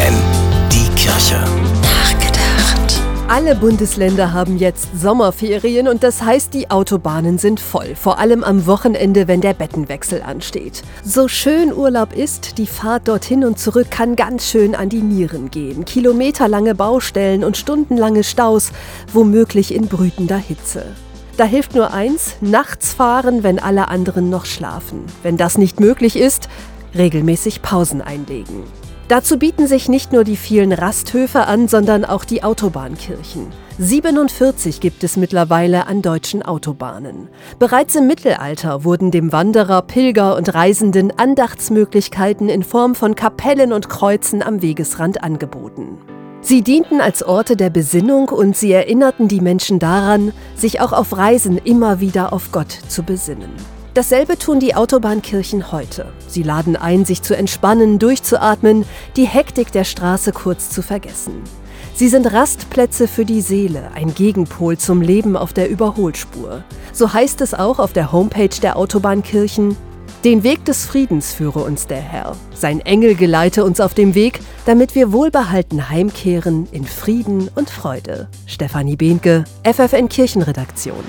FFN, die Kirche. Nachgedacht. Alle Bundesländer haben jetzt Sommerferien und das heißt, die Autobahnen sind voll. Vor allem am Wochenende, wenn der Bettenwechsel ansteht. So schön Urlaub ist, die Fahrt dorthin und zurück kann ganz schön an die Nieren gehen. Kilometerlange Baustellen und stundenlange Staus, womöglich in brütender Hitze. Da hilft nur eins, nachts fahren, wenn alle anderen noch schlafen. Wenn das nicht möglich ist, regelmäßig Pausen einlegen. Dazu bieten sich nicht nur die vielen Rasthöfe an, sondern auch die Autobahnkirchen. 47 gibt es mittlerweile an deutschen Autobahnen. Bereits im Mittelalter wurden dem Wanderer, Pilger und Reisenden Andachtsmöglichkeiten in Form von Kapellen und Kreuzen am Wegesrand angeboten. Sie dienten als Orte der Besinnung und sie erinnerten die Menschen daran, sich auch auf Reisen immer wieder auf Gott zu besinnen. Dasselbe tun die Autobahnkirchen heute. Sie laden ein, sich zu entspannen, durchzuatmen, die Hektik der Straße kurz zu vergessen. Sie sind Rastplätze für die Seele, ein Gegenpol zum Leben auf der Überholspur. So heißt es auch auf der Homepage der Autobahnkirchen, den Weg des Friedens führe uns der Herr. Sein Engel geleite uns auf dem Weg, damit wir wohlbehalten heimkehren in Frieden und Freude. Stefanie Behnke, FFN Kirchenredaktion.